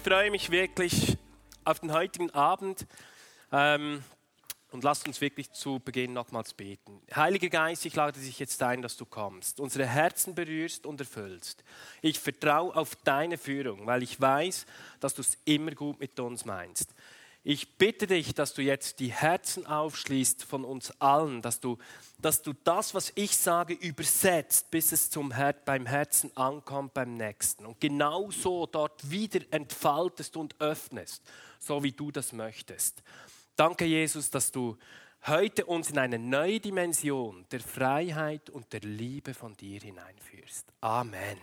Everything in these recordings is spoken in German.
Freue mich wirklich auf den heutigen Abend. Ähm, und lasst uns wirklich zu Beginn nochmals beten. Heiliger Geist, ich lade dich jetzt ein, dass du kommst, unsere Herzen berührst und erfüllst. Ich vertraue auf deine Führung, weil ich weiß, dass du es immer gut mit uns meinst. Ich bitte dich, dass du jetzt die Herzen aufschließt von uns allen, dass du, dass du das, was ich sage, übersetzt, bis es zum Her beim Herzen ankommt beim Nächsten. Und genauso dort wieder entfaltest und öffnest, so wie du das möchtest. Danke, Jesus, dass du heute uns in eine neue Dimension der Freiheit und der Liebe von dir hineinführst. Amen.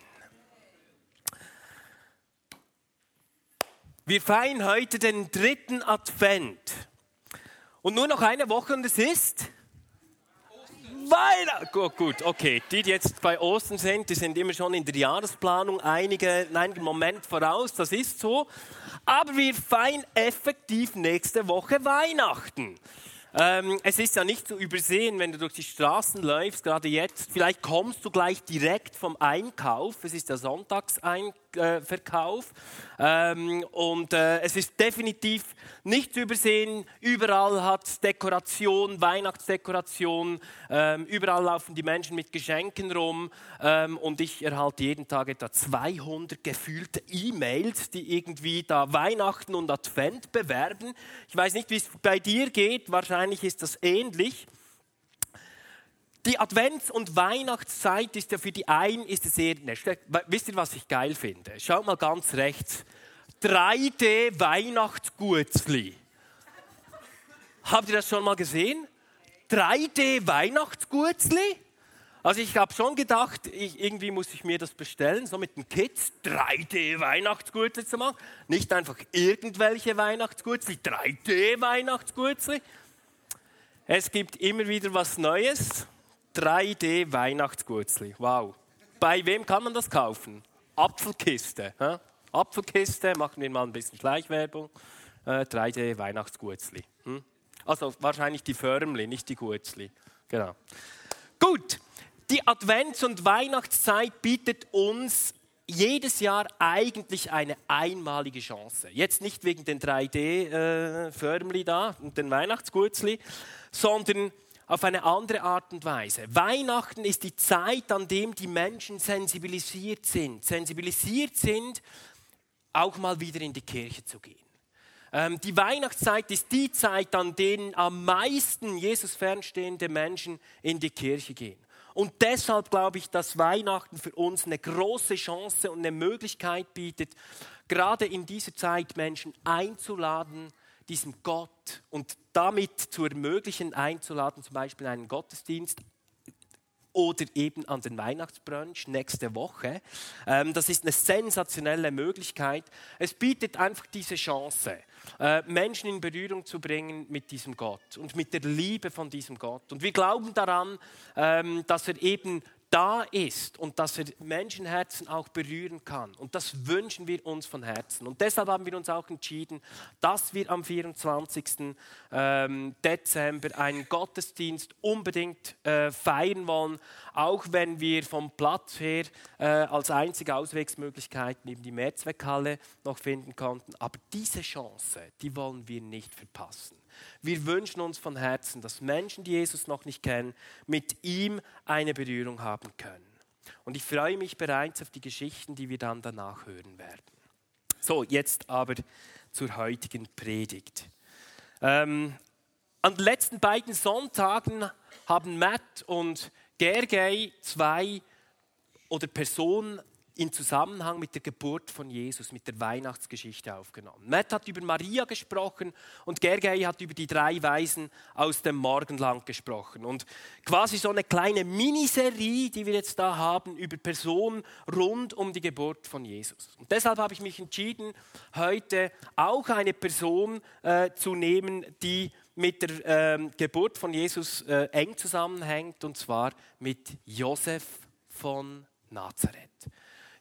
Wir feiern heute den dritten Advent. Und nur noch eine Woche und es ist Weihnachten. Gut, gut, okay. Die, die jetzt bei Ostern sind, die sind immer schon in der Jahresplanung einige, einen Moment voraus, das ist so. Aber wir feiern effektiv nächste Woche Weihnachten. Ähm, es ist ja nicht zu übersehen, wenn du durch die Straßen läufst, gerade jetzt. Vielleicht kommst du gleich direkt vom Einkauf. Es ist der Sonntagsverkauf. Ähm, und äh, es ist definitiv nicht zu übersehen. Überall hat Dekoration, Weihnachtsdekoration. Ähm, überall laufen die Menschen mit Geschenken rum. Ähm, und ich erhalte jeden Tag etwa 200 gefühlte E-Mails, die irgendwie da Weihnachten und Advent bewerben. Ich weiß nicht, wie es bei dir geht. Wahrscheinlich ist das ähnlich. Die Advents- und Weihnachtszeit ist ja für die einen ist es eher, ne, wisst ihr, was ich geil finde? Schaut mal ganz rechts. 3D Weihnachtsgutzli. Habt ihr das schon mal gesehen? 3D Weihnachtsgutzli? Also ich habe schon gedacht, ich, irgendwie muss ich mir das bestellen, so mit den Kids 3D Weihnachtsgutzli zu machen. Nicht einfach irgendwelche Weihnachtsgutzli, 3D Weihnachtsgutzli. Es gibt immer wieder was Neues. 3D Weihnachtsgurzli. Wow. Bei wem kann man das kaufen? Apfelkiste. Hä? Apfelkiste, machen wir mal ein bisschen Schleichwerbung. Äh, 3D Weihnachtsgurzli. Hm? Also wahrscheinlich die Förmli, nicht die Gurzli. Genau. Gut, die Advents- und Weihnachtszeit bietet uns jedes Jahr eigentlich eine einmalige Chance. Jetzt nicht wegen den 3D-Förmli äh, da und den Weihnachtsgurzli, sondern auf eine andere Art und Weise. Weihnachten ist die Zeit, an dem die Menschen sensibilisiert sind. Sensibilisiert sind, auch mal wieder in die Kirche zu gehen. Ähm, die Weihnachtszeit ist die Zeit, an denen am meisten Jesus fernstehende Menschen in die Kirche gehen. Und deshalb glaube ich, dass Weihnachten für uns eine große Chance und eine Möglichkeit bietet, gerade in dieser Zeit Menschen einzuladen, diesem Gott und damit zu ermöglichen, einzuladen, zum Beispiel einen Gottesdienst oder eben an den Weihnachtsbrunch nächste Woche. Ähm, das ist eine sensationelle Möglichkeit. Es bietet einfach diese Chance, äh, Menschen in Berührung zu bringen mit diesem Gott und mit der Liebe von diesem Gott. Und wir glauben daran, ähm, dass er eben da ist und dass er Menschenherzen auch berühren kann. Und das wünschen wir uns von Herzen. Und deshalb haben wir uns auch entschieden, dass wir am 24. Ähm, Dezember einen Gottesdienst unbedingt äh, feiern wollen, auch wenn wir vom Platz her äh, als einzige Auswegsmöglichkeit neben die Mehrzweckhalle noch finden konnten. Aber diese Chance, die wollen wir nicht verpassen. Wir wünschen uns von Herzen, dass Menschen, die Jesus noch nicht kennen, mit ihm eine Berührung haben können. Und ich freue mich bereits auf die Geschichten, die wir dann danach hören werden. So, jetzt aber zur heutigen Predigt. Ähm, an den letzten beiden Sonntagen haben Matt und Gergely zwei oder Personen in Zusammenhang mit der Geburt von Jesus, mit der Weihnachtsgeschichte aufgenommen. Matt hat über Maria gesprochen und Gergely hat über die drei Weisen aus dem Morgenland gesprochen. Und quasi so eine kleine Miniserie, die wir jetzt da haben, über Personen rund um die Geburt von Jesus. Und deshalb habe ich mich entschieden, heute auch eine Person äh, zu nehmen, die mit der äh, Geburt von Jesus äh, eng zusammenhängt, und zwar mit Josef von Nazareth.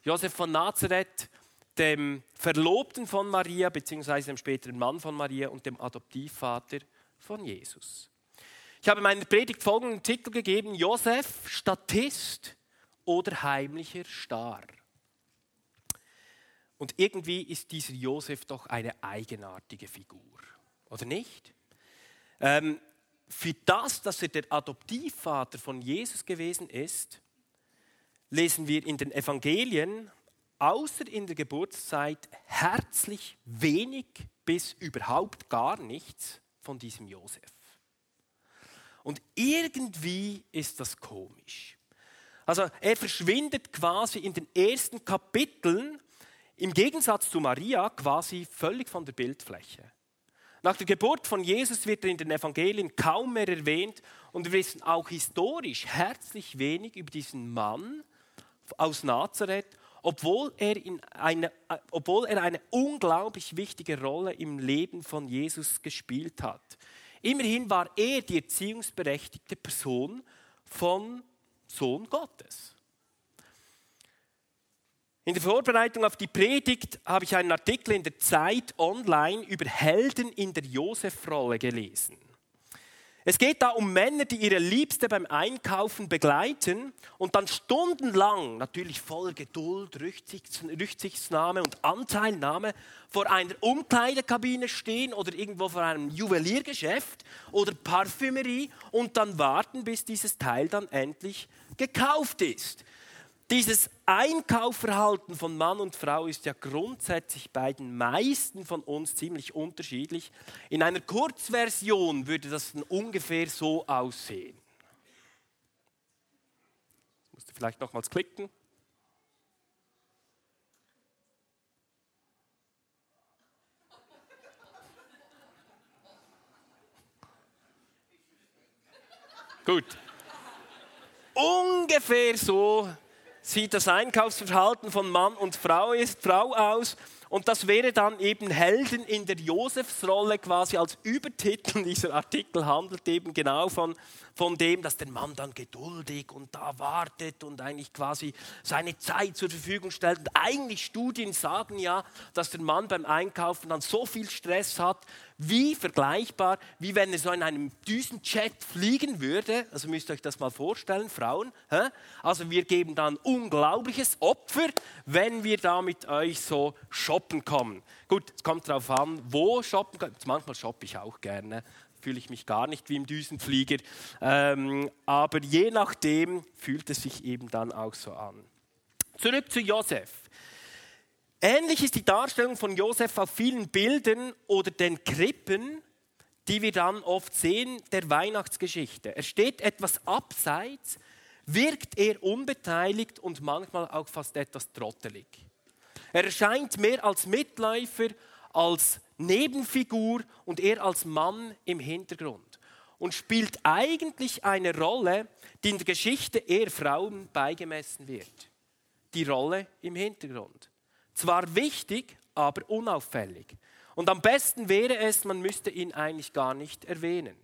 Josef von Nazareth, dem Verlobten von Maria, beziehungsweise dem späteren Mann von Maria und dem Adoptivvater von Jesus. Ich habe meiner Predigt folgenden Titel gegeben: Josef, Statist oder heimlicher Star. Und irgendwie ist dieser Josef doch eine eigenartige Figur, oder nicht? Ähm, für das, dass er der Adoptivvater von Jesus gewesen ist, lesen wir in den Evangelien, außer in der Geburtszeit, herzlich wenig bis überhaupt gar nichts von diesem Josef. Und irgendwie ist das komisch. Also er verschwindet quasi in den ersten Kapiteln, im Gegensatz zu Maria, quasi völlig von der Bildfläche. Nach der Geburt von Jesus wird er in den Evangelien kaum mehr erwähnt und wir wissen auch historisch herzlich wenig über diesen Mann, aus Nazareth, obwohl er, in eine, obwohl er eine unglaublich wichtige Rolle im Leben von Jesus gespielt hat. Immerhin war er die erziehungsberechtigte Person vom Sohn Gottes. In der Vorbereitung auf die Predigt habe ich einen Artikel in der Zeit online über Helden in der Josef-Rolle gelesen. Es geht da um Männer, die ihre Liebste beim Einkaufen begleiten und dann stundenlang, natürlich voller Geduld, Rücksichtsnahme und Anteilnahme, vor einer Umkleidekabine stehen oder irgendwo vor einem Juweliergeschäft oder Parfümerie und dann warten, bis dieses Teil dann endlich gekauft ist. Dieses Einkaufverhalten von Mann und Frau ist ja grundsätzlich bei den meisten von uns ziemlich unterschiedlich. In einer Kurzversion würde das ungefähr so aussehen. Ich musste vielleicht nochmals klicken. Gut. Ungefähr so sieht das Einkaufsverhalten von Mann und Frau, ist, Frau aus. Und das wäre dann eben Helden in der Josefsrolle quasi als Übertitel. Dieser Artikel handelt eben genau von, von dem, dass der Mann dann geduldig und da wartet und eigentlich quasi seine Zeit zur Verfügung stellt. Und eigentlich Studien sagen ja, dass der Mann beim Einkaufen dann so viel Stress hat, wie vergleichbar, wie wenn er so in einem Düsenjet fliegen würde. Also müsst ihr euch das mal vorstellen, Frauen. Hä? Also wir geben dann unglaubliches Opfer, wenn wir da mit euch so shoppen kommen. Gut, es kommt darauf an, wo shoppen. Manchmal shoppe ich auch gerne fühle ich mich gar nicht wie im Düsenflieger. Ähm, aber je nachdem fühlt es sich eben dann auch so an. Zurück zu Josef. Ähnlich ist die Darstellung von Josef auf vielen Bildern oder den Krippen, die wir dann oft sehen, der Weihnachtsgeschichte. Er steht etwas abseits, wirkt eher unbeteiligt und manchmal auch fast etwas trottelig. Er erscheint mehr als Mitläufer, als Nebenfigur und er als Mann im Hintergrund und spielt eigentlich eine Rolle, die in der Geschichte eher Frauen beigemessen wird. Die Rolle im Hintergrund. Zwar wichtig, aber unauffällig. Und am besten wäre es, man müsste ihn eigentlich gar nicht erwähnen.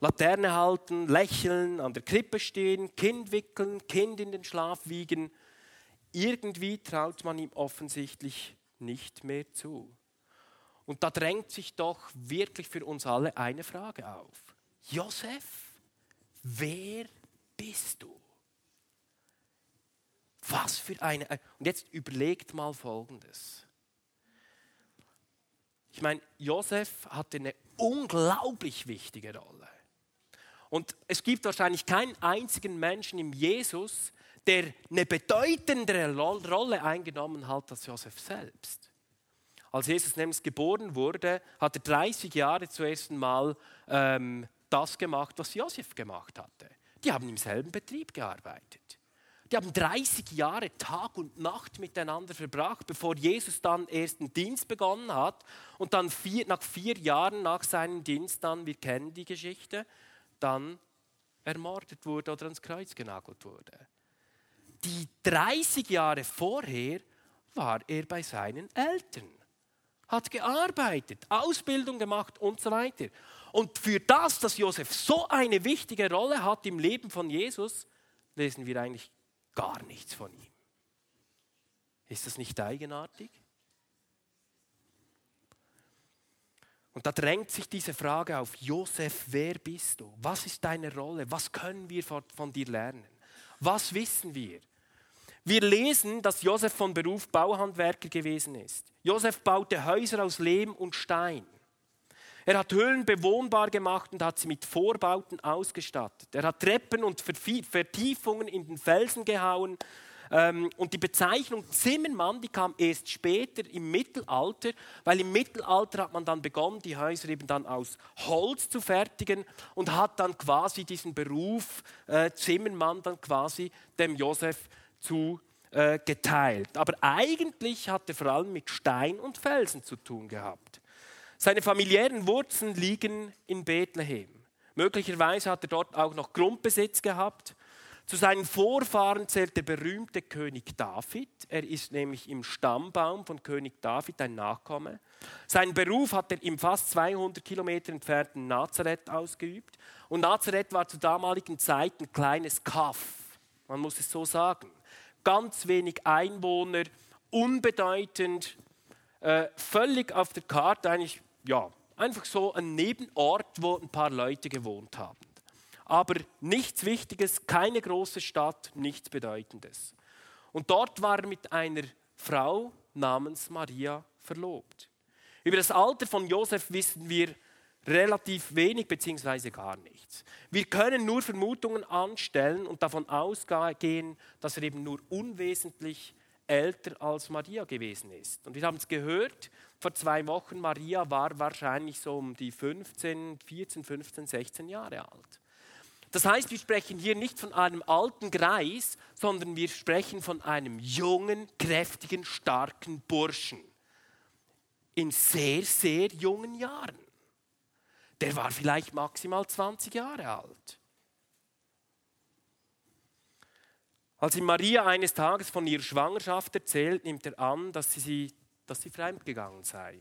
Laterne halten, lächeln, an der Krippe stehen, Kind wickeln, Kind in den Schlaf wiegen. Irgendwie traut man ihm offensichtlich nicht mehr zu. Und da drängt sich doch wirklich für uns alle eine Frage auf. Josef, wer bist du? Was für eine. Und jetzt überlegt mal Folgendes. Ich meine, Josef hatte eine unglaublich wichtige Rolle. Und es gibt wahrscheinlich keinen einzigen Menschen im Jesus, der eine bedeutendere Rolle eingenommen hat als Josef selbst. Als Jesus nämlich geboren wurde, hat er 30 Jahre zuerst einmal ähm, das gemacht, was Josef gemacht hatte. Die haben im selben Betrieb gearbeitet. Die haben 30 Jahre Tag und Nacht miteinander verbracht, bevor Jesus dann erst einen Dienst begonnen hat und dann vier, nach vier Jahren nach seinem Dienst dann, wir kennen die Geschichte, dann ermordet wurde oder ans Kreuz genagelt wurde. Die 30 Jahre vorher war er bei seinen Eltern, hat gearbeitet, Ausbildung gemacht und so weiter. Und für das, dass Josef so eine wichtige Rolle hat im Leben von Jesus, lesen wir eigentlich gar nichts von ihm. Ist das nicht eigenartig? Und da drängt sich diese Frage auf, Josef, wer bist du? Was ist deine Rolle? Was können wir von, dir lernen? Was wissen wir? Wir lesen, dass Josef von Beruf Bauhandwerker gewesen ist. Josef baute Häuser aus Lehm und Stein. Er hat Höhlen bewohnbar gemacht und hat sie mit Vorbauten ausgestattet. Er hat Treppen und Vertiefungen in den Felsen gehauen. Ähm, und die Bezeichnung Zimmermann, die kam erst später im Mittelalter, weil im Mittelalter hat man dann begonnen, die Häuser eben dann aus Holz zu fertigen und hat dann quasi diesen Beruf äh, Zimmermann dann quasi dem Josef zugeteilt. Äh, Aber eigentlich hat er vor allem mit Stein und Felsen zu tun gehabt. Seine familiären Wurzeln liegen in Bethlehem. Möglicherweise hat er dort auch noch Grundbesitz gehabt. Zu seinen Vorfahren zählt der berühmte König David. Er ist nämlich im Stammbaum von König David ein Nachkomme. Seinen Beruf hat er im fast 200 Kilometer entfernten Nazareth ausgeübt. Und Nazareth war zur damaligen Zeit ein kleines Kaff. Man muss es so sagen ganz wenig Einwohner, unbedeutend, äh, völlig auf der Karte eigentlich, ja, einfach so ein Nebenort, wo ein paar Leute gewohnt haben. Aber nichts Wichtiges, keine große Stadt, nichts Bedeutendes. Und dort war er mit einer Frau namens Maria verlobt. Über das Alter von Josef wissen wir relativ wenig bzw. gar nichts. Wir können nur Vermutungen anstellen und davon ausgehen, dass er eben nur unwesentlich älter als Maria gewesen ist. Und wir haben es gehört, vor zwei Wochen, Maria war wahrscheinlich so um die 15, 14, 15, 16 Jahre alt. Das heißt, wir sprechen hier nicht von einem alten Greis, sondern wir sprechen von einem jungen, kräftigen, starken Burschen in sehr, sehr jungen Jahren der war vielleicht maximal 20 Jahre alt. Als ihm Maria eines Tages von ihrer Schwangerschaft erzählt, nimmt er an, dass sie, dass sie fremdgegangen sei.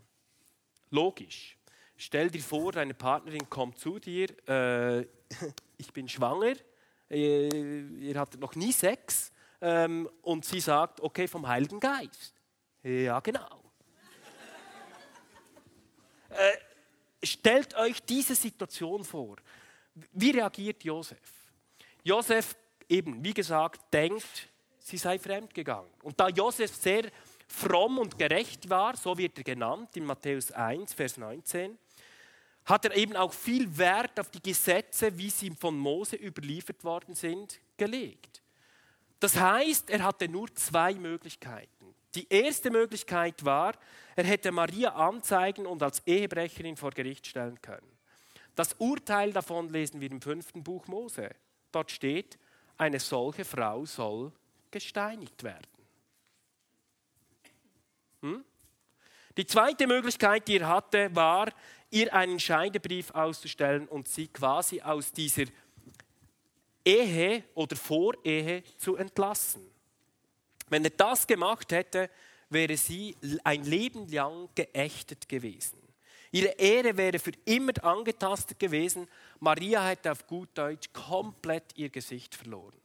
Logisch. Stell dir vor, deine Partnerin kommt zu dir, äh, ich bin schwanger, äh, ihr hattet noch nie Sex ähm, und sie sagt, okay, vom Heiligen Geist. Ja, genau. äh, stellt euch diese Situation vor. Wie reagiert Josef? Josef eben, wie gesagt, denkt, sie sei fremdgegangen. Und da Josef sehr fromm und gerecht war, so wird er genannt in Matthäus 1, Vers 19, hat er eben auch viel Wert auf die Gesetze, wie sie von Mose überliefert worden sind, gelegt. Das heißt, er hatte nur zwei Möglichkeiten. Die erste Möglichkeit war, er hätte Maria anzeigen und als Ehebrecherin vor Gericht stellen können. Das Urteil davon lesen wir im fünften Buch Mose. Dort steht, eine solche Frau soll gesteinigt werden. Hm? Die zweite Möglichkeit, die er hatte, war, ihr einen Scheidebrief auszustellen und sie quasi aus dieser Ehe oder Vorehe zu entlassen. Wenn er das gemacht hätte, wäre sie ein Leben lang geächtet gewesen. Ihre Ehre wäre für immer angetastet gewesen. Maria hätte auf gut Deutsch komplett ihr Gesicht verloren.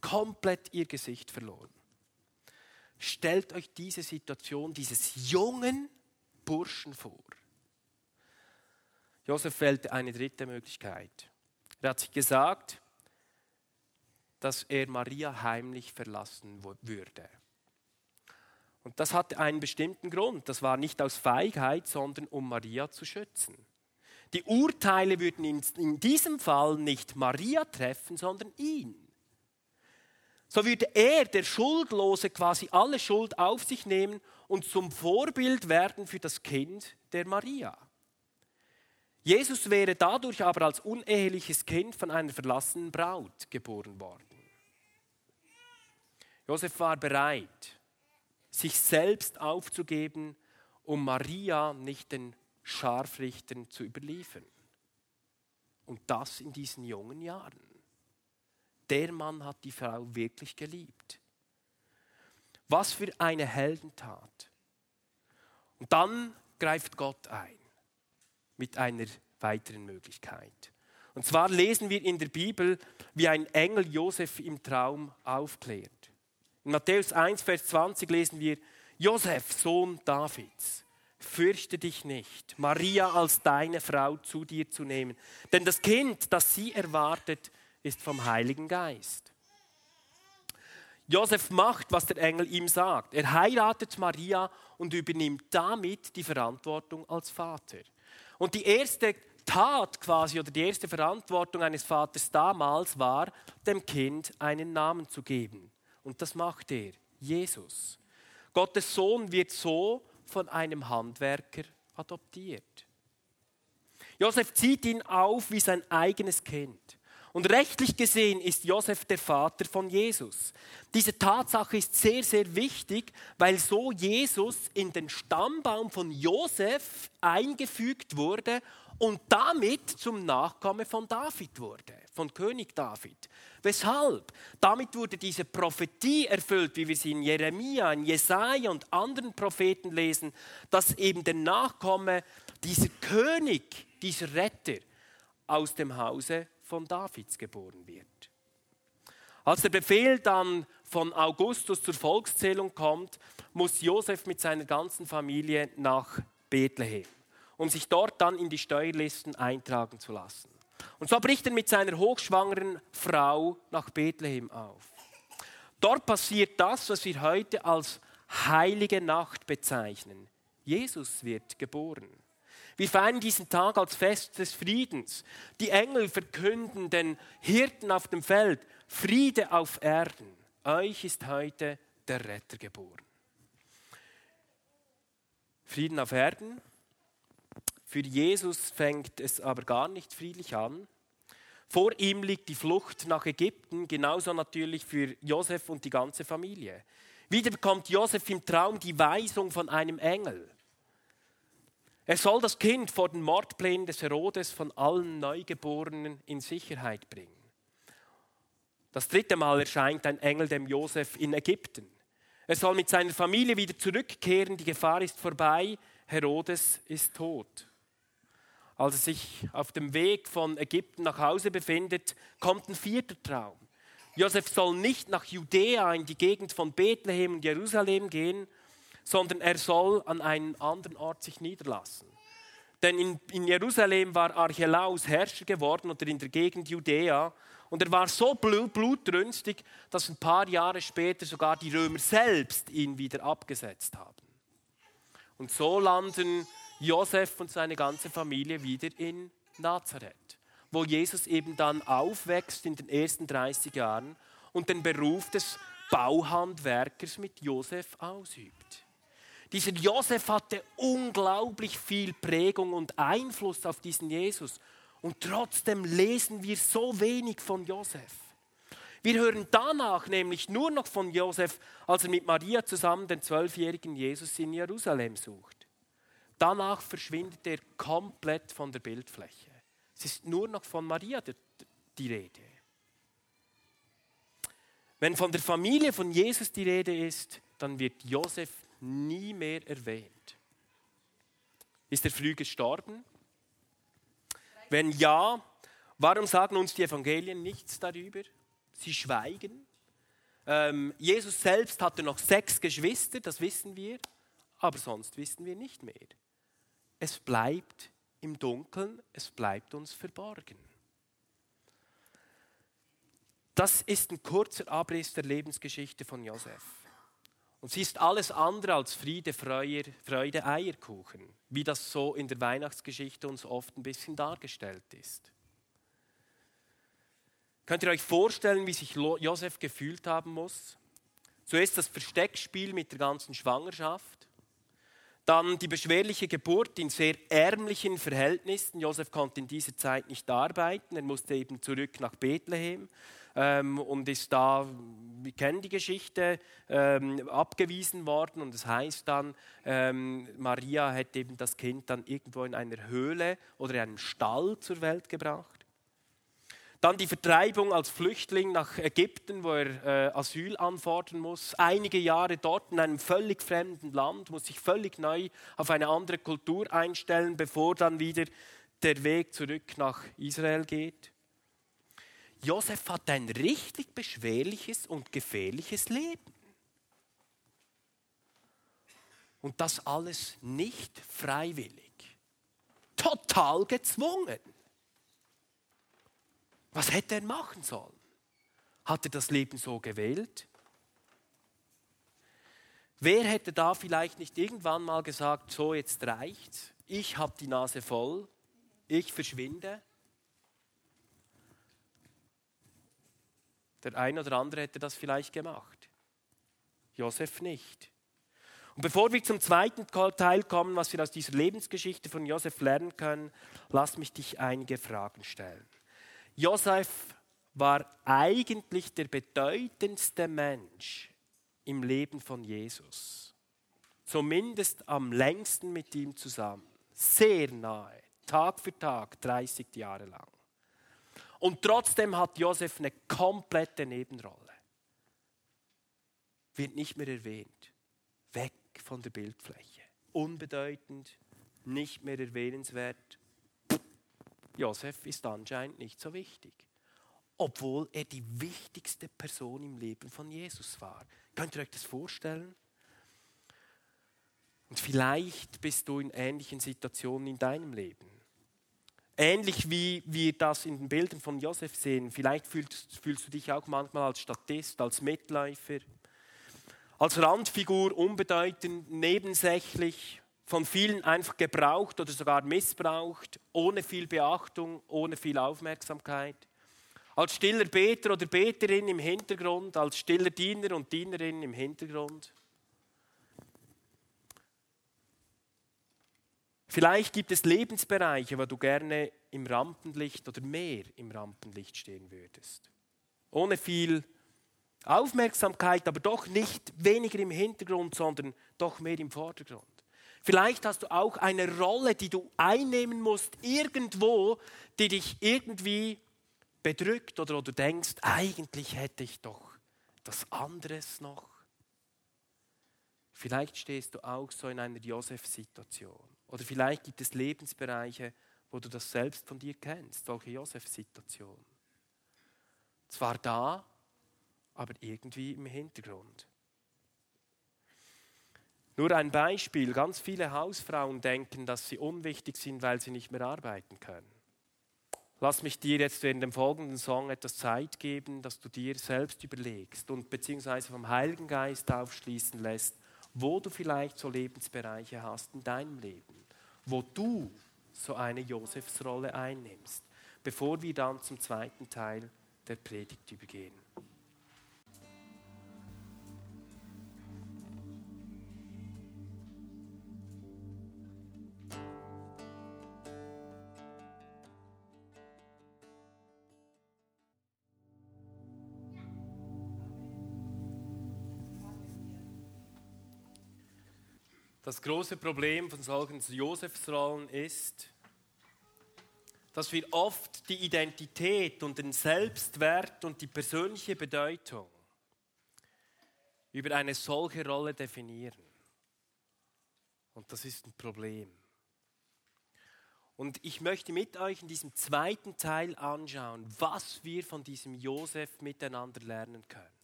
Komplett ihr Gesicht verloren. Stellt euch diese Situation dieses jungen Burschen vor. Josef wählte eine dritte Möglichkeit. Er hat sich gesagt, dass er Maria heimlich verlassen würde. Und das hatte einen bestimmten Grund. Das war nicht aus Feigheit, sondern um Maria zu schützen. Die Urteile würden in, diesem Fall nicht Maria treffen, sondern ihn. So würde er, der Schuldlose, quasi alle Schuld auf sich nehmen und zum Vorbild werden für das Kind der Maria. Jesus wäre dadurch aber als uneheliches Kind von einer verlassenen Braut geboren worden. Josef war bereit, sich selbst aufzugeben, um Maria nicht den Scharfrichtern zu überliefern. Und das in diesen jungen Jahren. Der Mann hat die Frau wirklich geliebt. Was für eine Heldentat. Und dann greift Gott ein mit einer weiteren Möglichkeit. Und zwar lesen wir in der Bibel, wie ein Engel Josef im Traum aufklärt. In Matthäus 1, Vers 20 lesen wir, Josef, Sohn Davids, fürchte dich nicht, Maria als deine Frau zu dir zu nehmen, denn das Kind, das sie erwartet, ist vom Heiligen Geist. Josef macht, was der Engel ihm sagt. Er heiratet Maria und übernimmt damit die Verantwortung als Vater. Und die erste Tat quasi oder die erste Verantwortung eines Vaters damals war, dem Kind einen Namen zu geben. Und das macht er, Jesus. Gottes Sohn wird so von einem Handwerker adoptiert. Josef zieht ihn auf wie sein eigenes Kind. Und rechtlich gesehen ist Josef der Vater von Jesus. Diese Tatsache ist sehr, sehr wichtig, weil so Jesus in den Stammbaum von Josef eingefügt wurde und damit zum Nachkomme von David wurde, von König David. Weshalb? Damit wurde diese Prophetie erfüllt, wie wir sie in Jeremia, in Jesaja und anderen Propheten lesen, dass eben der Nachkomme, dieser König, dieser Retter aus dem Hause von Davids geboren wird. Als der Befehl dann von Augustus zur Volkszählung kommt, muss Josef mit seiner ganzen Familie nach Bethlehem, um sich dort dann in die Steuerlisten eintragen zu lassen. Und so bricht er mit seiner hochschwangeren Frau nach Bethlehem auf. Dort passiert das, was wir heute als heilige Nacht bezeichnen. Jesus wird geboren. Wir feiern diesen Tag als Fest des Friedens. Die Engel verkünden den Hirten auf dem Feld, Friede auf Erden. Euch ist heute der Retter geboren. Frieden auf Erden, für Jesus fängt es aber gar nicht friedlich an. Vor ihm liegt die Flucht nach Ägypten, genauso natürlich für Josef und die ganze Familie. Wieder bekommt Josef im Traum die Weisung von einem Engel. Er soll das Kind vor den Mordplänen des Herodes von allen Neugeborenen in Sicherheit bringen. Das dritte Mal erscheint ein Engel dem Josef in Ägypten. Er soll mit seiner Familie wieder zurückkehren, die Gefahr ist vorbei, Herodes ist tot. Als er sich auf dem Weg von Ägypten nach Hause befindet, kommt ein vierter Traum. Josef soll nicht nach Judäa in die Gegend von Bethlehem und Jerusalem gehen, sondern er soll an einen anderen Ort sich niederlassen. Denn in, in Jerusalem war Archelaus Herrscher geworden oder in der Gegend Judäa. Und er war so blutrünstig, dass ein paar Jahre später sogar die Römer selbst ihn wieder abgesetzt haben. Und so landen Josef und seine ganze Familie wieder in Nazareth, wo Jesus eben dann aufwächst in den ersten 30 Jahren und den Beruf des Bauhandwerkers mit Josef ausübt. Dieser Josef hatte unglaublich viel Prägung und Einfluss auf diesen Jesus. Und trotzdem lesen wir so wenig von Josef. Wir hören danach nämlich nur noch von Josef, als er mit Maria zusammen den zwölfjährigen Jesus in Jerusalem sucht. Danach verschwindet er komplett von der Bildfläche. Es ist nur noch von Maria die Rede. Wenn von der Familie von Jesus die Rede ist, dann wird Josef nie mehr erwähnt. Ist er früh gestorben? Wenn ja, warum sagen uns die Evangelien nichts darüber? Sie schweigen. Ähm, Jesus selbst hatte noch sechs Geschwister, das wissen wir, aber sonst wissen wir nicht mehr es bleibt im Dunkeln, es bleibt uns verborgen. Das ist ein kurzer Abriss der Lebensgeschichte von Josef. Und sie ist alles andere als Friede, Freude, Eierkuchen, wie das so in der Weihnachtsgeschichte uns oft ein bisschen dargestellt ist. Könnt ihr euch vorstellen, wie sich Josef gefühlt haben muss? Zuerst das Versteckspiel mit der ganzen Schwangerschaft, dann die beschwerliche Geburt in sehr ärmlichen Verhältnissen. Josef konnte in dieser Zeit nicht arbeiten, er musste eben zurück nach Bethlehem. ähm, und ist da, wir kennen die Geschichte, ähm, abgewiesen worden. Und es das heißt dann, ähm, Maria hätte eben das Kind dann irgendwo in einer Höhle oder in einem Stall zur Welt gebracht. Dann die Vertreibung als Flüchtling nach Ägypten, wo er äh, Asyl anfordern muss. Einige Jahre dort in einem völlig fremden Land, muss sich völlig neu auf eine andere Kultur einstellen, bevor dann wieder der Weg zurück nach Israel geht. Josef hat ein richtig beschwerliches und gefährliches Leben. Und das alles nicht freiwillig. Total gezwungen. Was hätte er machen sollen? Hat er das Leben so gewählt? Wer hätte da vielleicht nicht irgendwann mal gesagt, so jetzt reicht's, ich habe die Nase voll, ich verschwinde? Der eine oder andere hätte das vielleicht gemacht. Josef nicht. Und bevor wir zum zweiten Teil kommen, was wir aus dieser Lebensgeschichte von Josef lernen können, lass mich dich einige Fragen stellen. Josef war eigentlich der bedeutendste Mensch im Leben von Jesus. Zumindest am längsten mit ihm zusammen. Sehr nahe, Tag für Tag, 30 Jahre lang. Und trotzdem hat Josef eine komplette Nebenrolle. Wird nicht mehr erwähnt. Weg von der Bildfläche. Unbedeutend, nicht mehr erwähnenswert, Josef ist anscheinend nicht so wichtig, obwohl er die wichtigste Person im Leben von Jesus war. Könnt ihr euch das vorstellen? Und vielleicht bist du in ähnlichen Situationen in deinem Leben. Ähnlich wie wir das in den Bildern von Josef sehen. Vielleicht fühlst, fühlst du dich auch manchmal als Statist, als Mitläufer, als Randfigur, unbedeutend, nebensächlich, von vielen einfach gebraucht oder sogar missbraucht, ohne viel Beachtung, ohne viel Aufmerksamkeit. Als stiller Beter oder Beterin im Hintergrund, als stiller Diener und Dienerin im Hintergrund. Vielleicht gibt es Lebensbereiche, wo du gerne im Rampenlicht oder mehr im Rampenlicht stehen würdest. Ohne viel Aufmerksamkeit, aber doch nicht weniger im Hintergrund, sondern doch mehr im Vordergrund. Vielleicht hast du auch eine Rolle, die du einnehmen musst, irgendwo, die dich irgendwie bedrückt oder wo du denkst, eigentlich hätte ich doch das anderes noch. Vielleicht stehst du auch so in einer Josef-Situation. Oder vielleicht gibt es Lebensbereiche, wo du das selbst von dir kennst, solche Josef-Situationen. Zwar da, aber irgendwie im Hintergrund. Nur ein Beispiel, ganz viele Hausfrauen denken, dass sie unwichtig sind, weil sie nicht mehr arbeiten können. Lass mich dir jetzt in dem folgenden Song etwas Zeit geben, dass du dir selbst überlegst und beziehungsweise vom Heiligen Geist aufschließen lässt, wo du vielleicht so Lebensbereiche hast in deinem Leben, wo du so eine Josefsrolle einnimmst, bevor wir dann zum zweiten Teil der Predigt übergehen. Das große Problem von solchen Josefsrollen ist, dass wir oft die Identität und den Selbstwert und die persönliche Bedeutung über eine solche Rolle definieren. Und das ist ein Problem. Und ich möchte mit euch in diesem zweiten Teil anschauen, was wir von diesem Josef miteinander lernen können.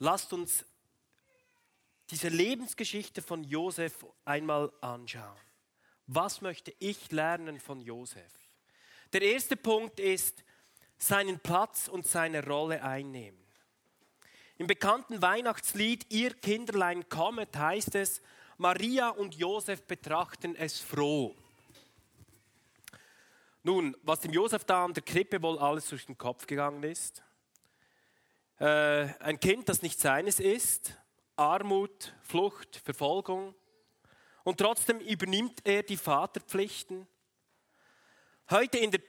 Lasst uns diese Lebensgeschichte von Josef einmal anschauen. Was möchte ich lernen von Josef? Der erste Punkt ist, seinen Platz und seine Rolle einnehmen. Im bekannten Weihnachtslied Ihr Kinderlein kommet heißt es, Maria und Josef betrachten es froh. Nun, was dem Josef da an der Krippe wohl alles durch den Kopf gegangen ist, äh, ein Kind, das nicht seines ist, Armut, Flucht, Verfolgung. Und trotzdem übernimmt er die Vaterpflichten. Heute in der,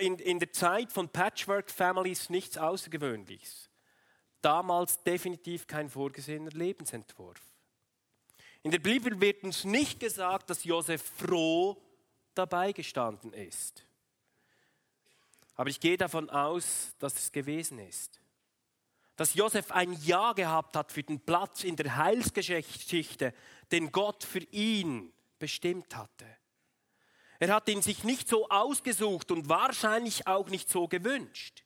in, in der Zeit von Patchwork Families nichts Außergewöhnliches. Damals definitiv kein vorgesehener Lebensentwurf. In der Bibel wird uns nicht gesagt, dass Josef froh dabei gestanden ist. Aber ich gehe davon aus, dass es gewesen ist. Dass Josef ein Ja gehabt hat für den Platz in der Heilsgeschichte, den Gott für ihn bestimmt hatte. Er hat ihn sich nicht so ausgesucht und wahrscheinlich auch nicht so gewünscht.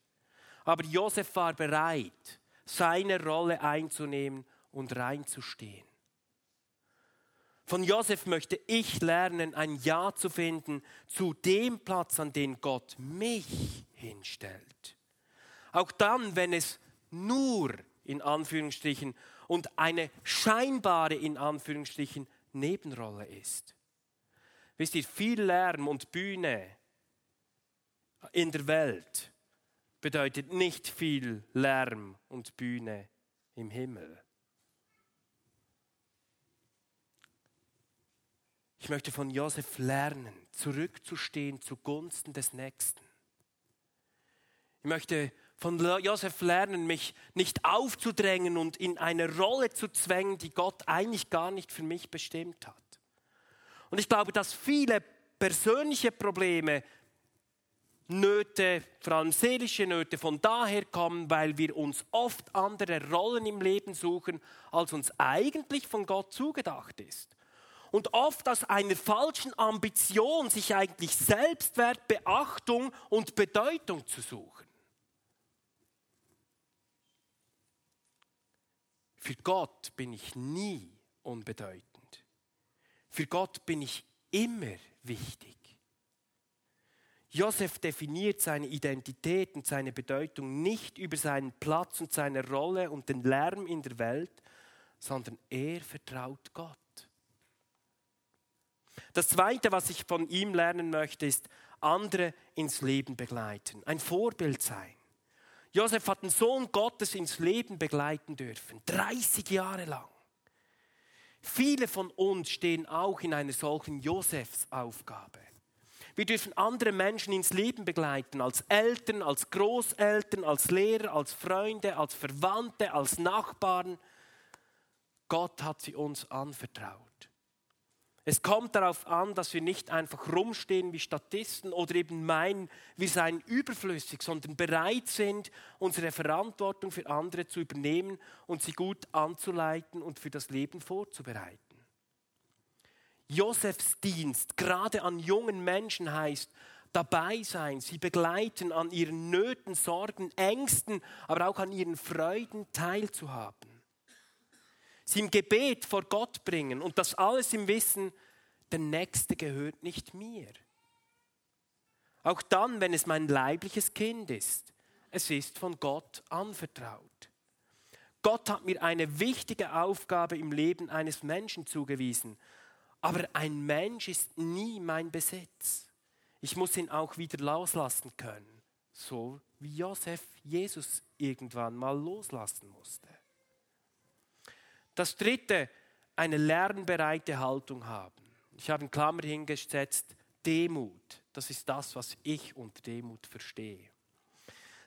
Aber Josef war bereit, seine Rolle einzunehmen und reinzustehen. Von Josef möchte ich lernen, ein Ja zu finden zu dem Platz, an den Gott mich hinstellt. Auch dann, wenn es nur in Anführungsstrichen und eine scheinbare in Anführungsstrichen Nebenrolle ist. Wisst ihr, viel Lärm und Bühne in der Welt bedeutet nicht viel Lärm und Bühne im Himmel. Ich möchte von Josef lernen, zurückzustehen zugunsten des Nächsten. Ich möchte von Josef lernen, mich nicht aufzudrängen und in eine Rolle zu zwängen, die Gott eigentlich gar nicht für mich bestimmt hat. Und ich glaube, dass viele persönliche Probleme, Nöte, vor allem seelische Nöte, von daher kommen, weil wir uns oft andere Rollen im Leben suchen, als uns eigentlich von Gott zugedacht ist und oft aus einer falschen Ambition, sich eigentlich Selbstwert, Beachtung und Bedeutung zu suchen. Für Gott bin ich nie unbedeutend. Für Gott bin ich immer wichtig. Josef definiert seine Identität und seine Bedeutung nicht über seinen Platz und seine Rolle und den Lärm in der Welt, sondern er vertraut Gott. Das Zweite, was ich von ihm lernen möchte, ist, andere ins Leben begleiten, ein Vorbild sein. Josef hat den Sohn Gottes ins Leben begleiten dürfen, 30 Jahre lang. Viele von uns stehen auch in einer solchen Josefsaufgabe. Wir dürfen andere Menschen ins Leben begleiten, als Eltern, als Großeltern, als Lehrer, als Freunde, als Verwandte, als Nachbarn. Gott hat sie uns anvertraut. Es kommt darauf an, dass wir nicht einfach rumstehen wie Statisten oder eben meinen, wir seien überflüssig, sondern bereit sind, unsere Verantwortung für andere zu übernehmen und sie gut anzuleiten und für das Leben vorzubereiten. Josefs Dienst, gerade an jungen Menschen, heißt dabei sein, sie begleiten, an ihren Nöten, Sorgen, Ängsten, aber auch an ihren Freuden teilzuhaben sie im Gebet vor Gott bringen und das alles im Wissen, der Nächste gehört nicht mir. Auch dann, wenn es mein leibliches Kind ist, es ist von Gott anvertraut. Gott hat mir eine wichtige Aufgabe im Leben eines Menschen zugewiesen, aber ein Mensch ist nie mein Besitz. Ich muss ihn auch wieder loslassen können, so wie Josef Jesus irgendwann mal loslassen musste. Das dritte, eine lernbereite Haltung haben. Ich habe in Klammer hingesetzt, Demut. Das ist das, was ich unter Demut verstehe.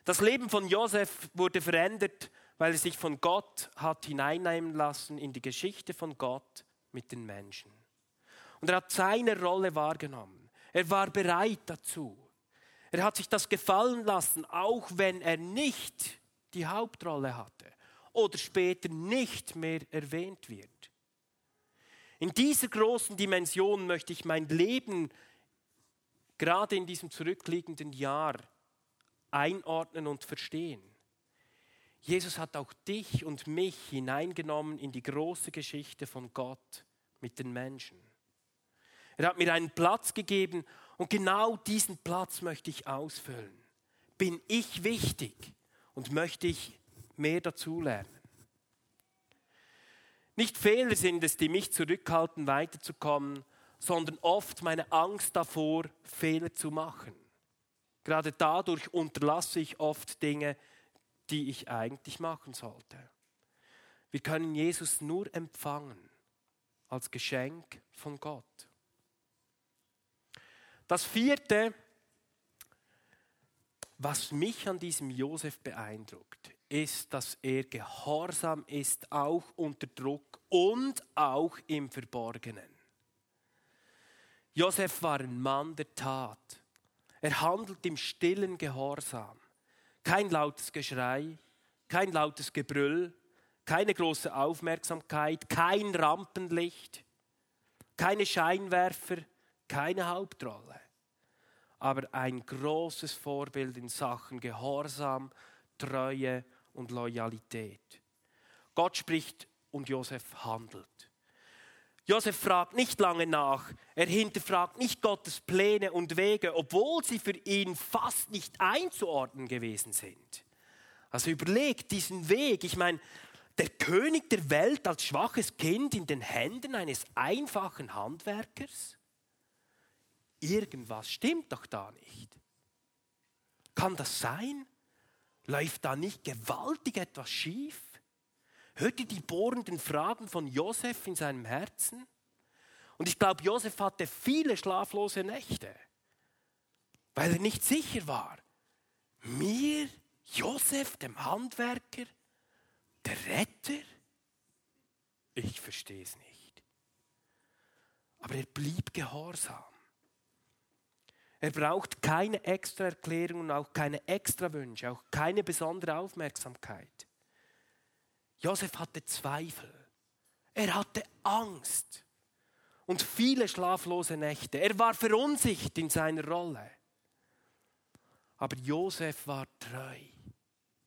Das Leben von Josef wurde verändert, weil er sich von Gott hat hineinnehmen lassen in die Geschichte von Gott mit den Menschen. Und er hat seine Rolle wahrgenommen. Er war bereit dazu. Er hat sich das gefallen lassen, auch wenn er nicht die Hauptrolle hatte oder später nicht mehr erwähnt wird. In dieser großen Dimension möchte ich mein Leben gerade in diesem zurückliegenden Jahr einordnen und verstehen. Jesus hat auch dich und mich hineingenommen in die große Geschichte von Gott mit den Menschen. Er hat mir einen Platz gegeben und genau diesen Platz möchte ich ausfüllen. Bin ich wichtig und möchte ich mehr dazulernen. Nicht Fehler sind es, die mich zurückhalten, weiterzukommen, sondern oft meine Angst davor, Fehler zu machen. Gerade dadurch unterlasse ich oft Dinge, die ich eigentlich machen sollte. Wir können Jesus nur empfangen als Geschenk von Gott. Das vierte, was mich an diesem Josef beeindruckt, ist, dass er gehorsam ist, auch unter Druck und auch im Verborgenen. Josef war ein Mann der Tat. Er handelt im stillen Gehorsam. Kein lautes Geschrei, kein lautes Gebrüll, keine große Aufmerksamkeit, kein Rampenlicht, keine Scheinwerfer, keine Hauptrolle. Aber ein großes Vorbild in Sachen Gehorsam, Treue und Loyalität. Gott spricht und Josef handelt. Josef fragt nicht lange nach, er hinterfragt nicht Gottes Pläne und Wege, obwohl sie für ihn fast nicht einzuordnen gewesen sind. Also überlegt diesen Weg. Ich meine, der König der Welt als schwaches Kind in den Händen eines einfachen Handwerkers? Irgendwas stimmt doch da nicht. Kann das sein? Läuft da nicht gewaltig etwas schief? Hört ihr die bohrenden Fragen von Josef in seinem Herzen? Und ich glaube, Josef hatte viele schlaflose Nächte, weil er nicht sicher war. Mir, Josef, dem Handwerker, der Retter? Ich verstehe es nicht. Aber er blieb gehorsam. Er braucht keine extra Erklärung und auch keine extra Wünsche, auch keine besondere Aufmerksamkeit. Josef hatte Zweifel. Er hatte Angst und viele schlaflose Nächte. Er war verunsichert in seiner Rolle. Aber Josef war treu.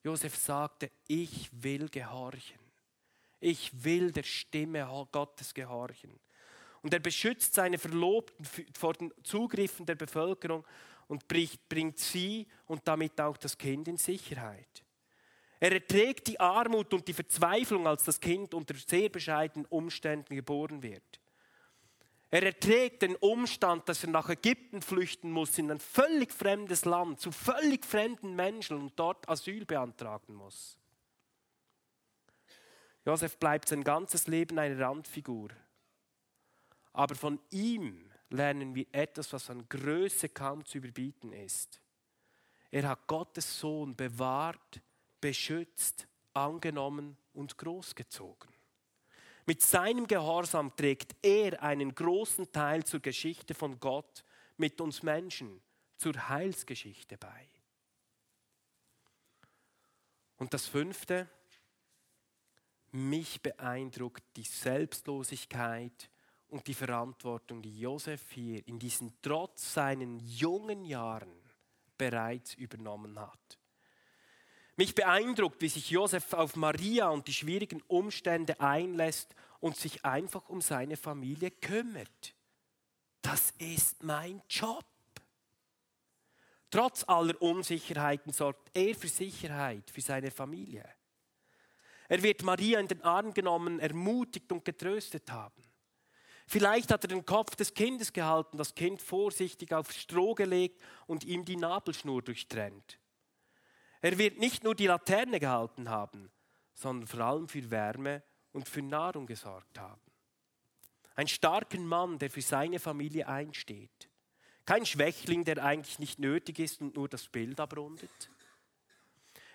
Josef sagte, ich will gehorchen. Ich will der Stimme Gottes gehorchen. Und er beschützt seine Verlobten vor den Zugriffen der Bevölkerung und bringt sie und damit auch das Kind in Sicherheit. Er erträgt die Armut und die Verzweiflung, als das Kind unter sehr bescheidenen Umständen geboren wird. Er erträgt den Umstand, dass er nach Ägypten flüchten muss, in ein völlig fremdes Land, zu völlig fremden Menschen und dort Asyl beantragen muss. Josef bleibt sein ganzes Leben eine Randfigur. Aber von ihm lernen wir etwas, was an Größe kaum zu überbieten ist. Er hat Gottes Sohn bewahrt, beschützt, angenommen und großgezogen. Mit seinem Gehorsam trägt er einen großen Teil zur Geschichte von Gott mit uns Menschen, zur Heilsgeschichte bei. Und das fünfte, mich beeindruckt die Selbstlosigkeit und die Verantwortung, die Josef hier in diesen trotz seinen jungen Jahren bereits übernommen hat. Mich beeindruckt, wie sich Josef auf Maria und die schwierigen Umstände einlässt und sich einfach um seine Familie kümmert. Das ist mein Job. Trotz aller Unsicherheiten sorgt er für Sicherheit für seine Familie. Er wird Maria in den Arm genommen, ermutigt und getröstet haben. Vielleicht hat er den Kopf des Kindes gehalten, das Kind vorsichtig aufs Stroh gelegt und ihm die Nabelschnur durchtrennt. Er wird nicht nur die Laterne gehalten haben, sondern vor allem für Wärme und für Nahrung gesorgt haben. Ein starker Mann, der für seine Familie einsteht. Kein Schwächling, der eigentlich nicht nötig ist und nur das Bild abrundet.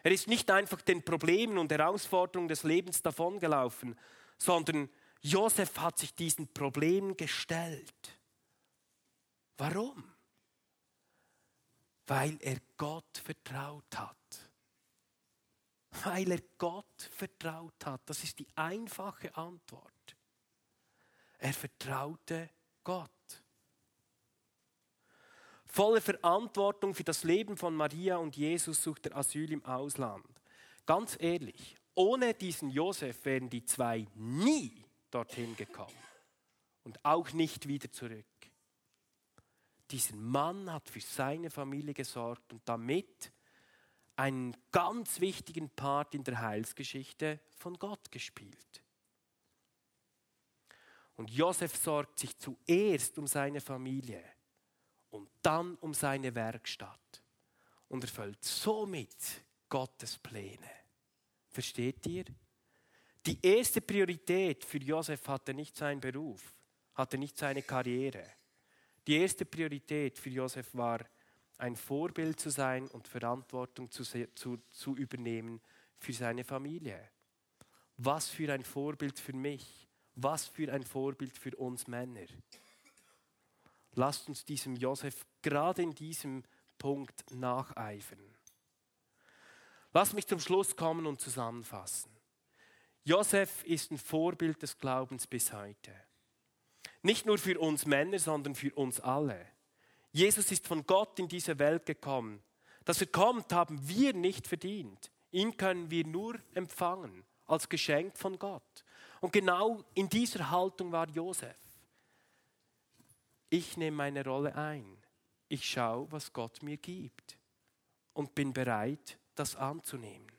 Er ist nicht einfach den Problemen und Herausforderungen des Lebens davongelaufen, sondern Josef hat sich diesen Problemen gestellt. Warum? Weil er Gott vertraut hat. Weil er Gott vertraut hat. Das ist die einfache Antwort. Er vertraute Gott. Voller Verantwortung für das Leben von Maria und Jesus sucht er Asyl im Ausland. Ganz ehrlich, ohne diesen Josef wären die zwei nie dorthin gekommen und auch nicht wieder zurück. Dieser Mann hat für seine Familie gesorgt und damit einen ganz wichtigen Part in der Heilsgeschichte von Gott gespielt. Und Josef sorgt sich zuerst um seine Familie und dann um seine Werkstatt und erfüllt somit Gottes Pläne. Versteht ihr? Die erste Priorität für Josef hatte nicht sein Beruf, hatte nicht seine Karriere. Die erste Priorität für Josef war ein Vorbild zu sein und Verantwortung zu, zu, zu übernehmen für seine Familie. Was für ein Vorbild für mich. Was für ein Vorbild für uns Männer. Lasst uns diesem Josef gerade in diesem Punkt nacheifern. Lass mich zum Schluss kommen und zusammenfassen. Josef ist ein Vorbild des Glaubens bis heute. Nicht nur für uns Männer, sondern für uns alle. Jesus ist von Gott in diese Welt gekommen. Dass er kommt, haben wir nicht verdient. Ihn können wir nur empfangen als Geschenk von Gott. Und genau in dieser Haltung war Josef. Ich nehme meine Rolle ein. Ich schaue, was Gott mir gibt und bin bereit, das anzunehmen.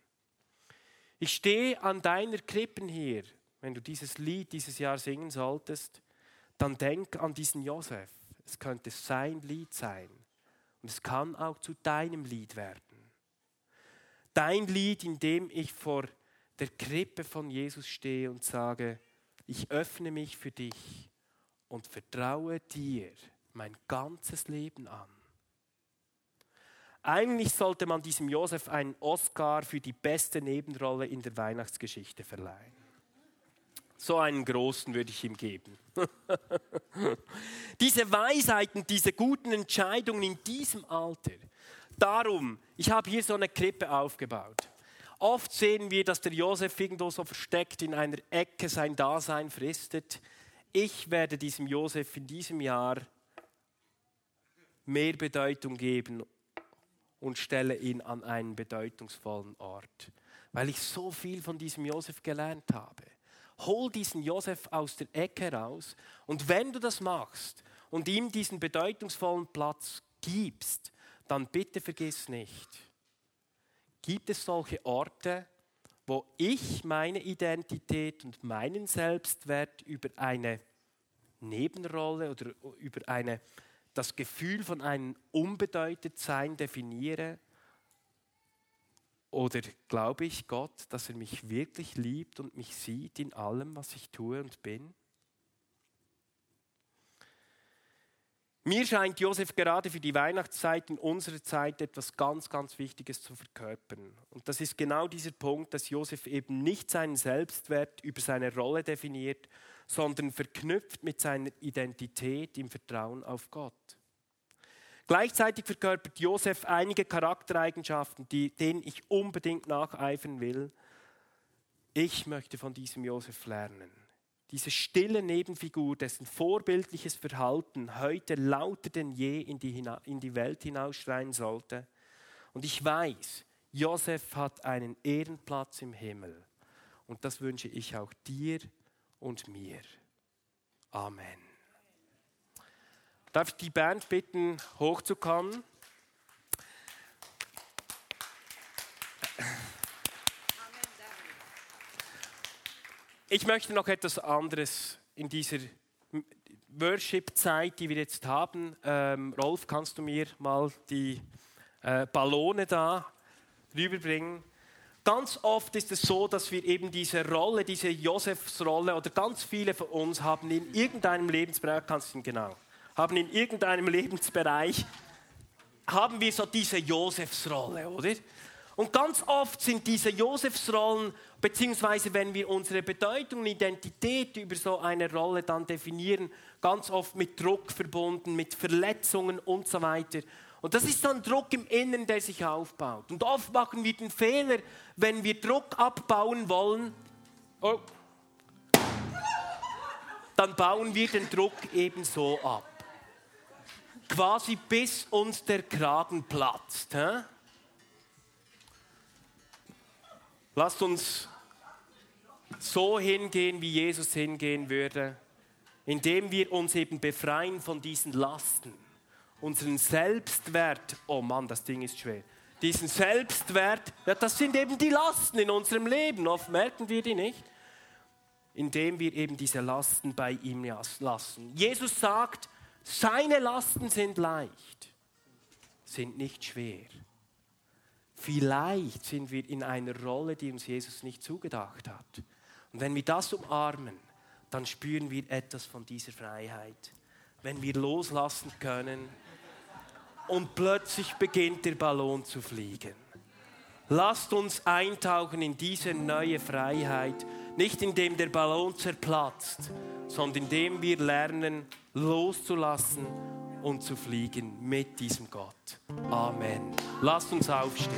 Ich stehe an deiner Krippen hier. Wenn du dieses Lied dieses Jahr singen solltest, dann denk an diesen Josef. Es könnte sein Lied sein. Und es kann auch zu deinem Lied werden. Dein Lied, in dem ich vor der Krippe von Jesus stehe und sage, ich öffne mich für dich und vertraue dir mein ganzes Leben an. Eigentlich sollte man diesem Josef einen Oscar für die beste Nebenrolle in der Weihnachtsgeschichte verleihen. So einen großen würde ich ihm geben. diese Weisheiten, diese guten Entscheidungen in diesem Alter. Darum, ich habe hier so eine Krippe aufgebaut. Oft sehen wir, dass der Josef irgendwo so versteckt in einer Ecke sein Dasein fristet. Ich werde diesem Josef in diesem Jahr mehr Bedeutung geben und stelle ihn an einen bedeutungsvollen Ort, weil ich so viel von diesem Josef gelernt habe. Hol diesen Josef aus der Ecke raus und wenn du das machst und ihm diesen bedeutungsvollen Platz gibst, dann bitte vergiss nicht, gibt es solche Orte, wo ich meine Identität und meinen Selbstwert über eine Nebenrolle oder über eine das Gefühl von einem Unbedeutetsein definiere? Oder glaube ich Gott, dass er mich wirklich liebt und mich sieht in allem, was ich tue und bin? Mir scheint Josef gerade für die Weihnachtszeit in unserer Zeit etwas ganz, ganz Wichtiges zu verkörpern. Und das ist genau dieser Punkt, dass Josef eben nicht seinen Selbstwert über seine Rolle definiert, sondern verknüpft mit seiner Identität im Vertrauen auf Gott. Gleichzeitig verkörpert Josef einige Charaktereigenschaften, die, denen ich unbedingt nacheifern will. Ich möchte von diesem Josef lernen. Diese stille Nebenfigur, dessen vorbildliches Verhalten heute lauter denn je in die, in die Welt hinausschreien sollte. Und ich weiß, Josef hat einen Ehrenplatz im Himmel. Und das wünsche ich auch dir und mir. Amen. Darf ich die Band bitten, hochzukommen? Ich möchte noch etwas anderes in dieser Worship-Zeit, die wir jetzt haben. Ähm, Rolf, kannst du mir mal die äh, Ballone da rüberbringen? Ganz oft ist es so, dass wir eben diese Rolle, diese Josefsrolle oder ganz viele von uns haben in irgendeinem Lebensbereich, kannst du ihn genau, haben in irgendeinem Lebensbereich, haben wir so diese Josefsrolle, oder? Und ganz oft sind diese Josefsrollen, beziehungsweise wenn wir unsere Bedeutung und Identität über so eine Rolle dann definieren, ganz oft mit Druck verbunden, mit Verletzungen und so weiter. Und das ist dann Druck im Inneren, der sich aufbaut. Und oft machen wir den Fehler, wenn wir Druck abbauen wollen, oh, dann bauen wir den Druck eben so ab. Quasi bis uns der Kragen platzt. Hä? Lasst uns so hingehen, wie Jesus hingehen würde, indem wir uns eben befreien von diesen Lasten unseren Selbstwert, oh Mann, das Ding ist schwer, diesen Selbstwert, ja, das sind eben die Lasten in unserem Leben, oft merken wir die nicht, indem wir eben diese Lasten bei ihm lassen. Jesus sagt, seine Lasten sind leicht, sind nicht schwer. Vielleicht sind wir in einer Rolle, die uns Jesus nicht zugedacht hat. Und wenn wir das umarmen, dann spüren wir etwas von dieser Freiheit. Wenn wir loslassen können, und plötzlich beginnt der Ballon zu fliegen. Lasst uns eintauchen in diese neue Freiheit, nicht indem der Ballon zerplatzt, sondern indem wir lernen, loszulassen und zu fliegen mit diesem Gott. Amen. Lasst uns aufstehen.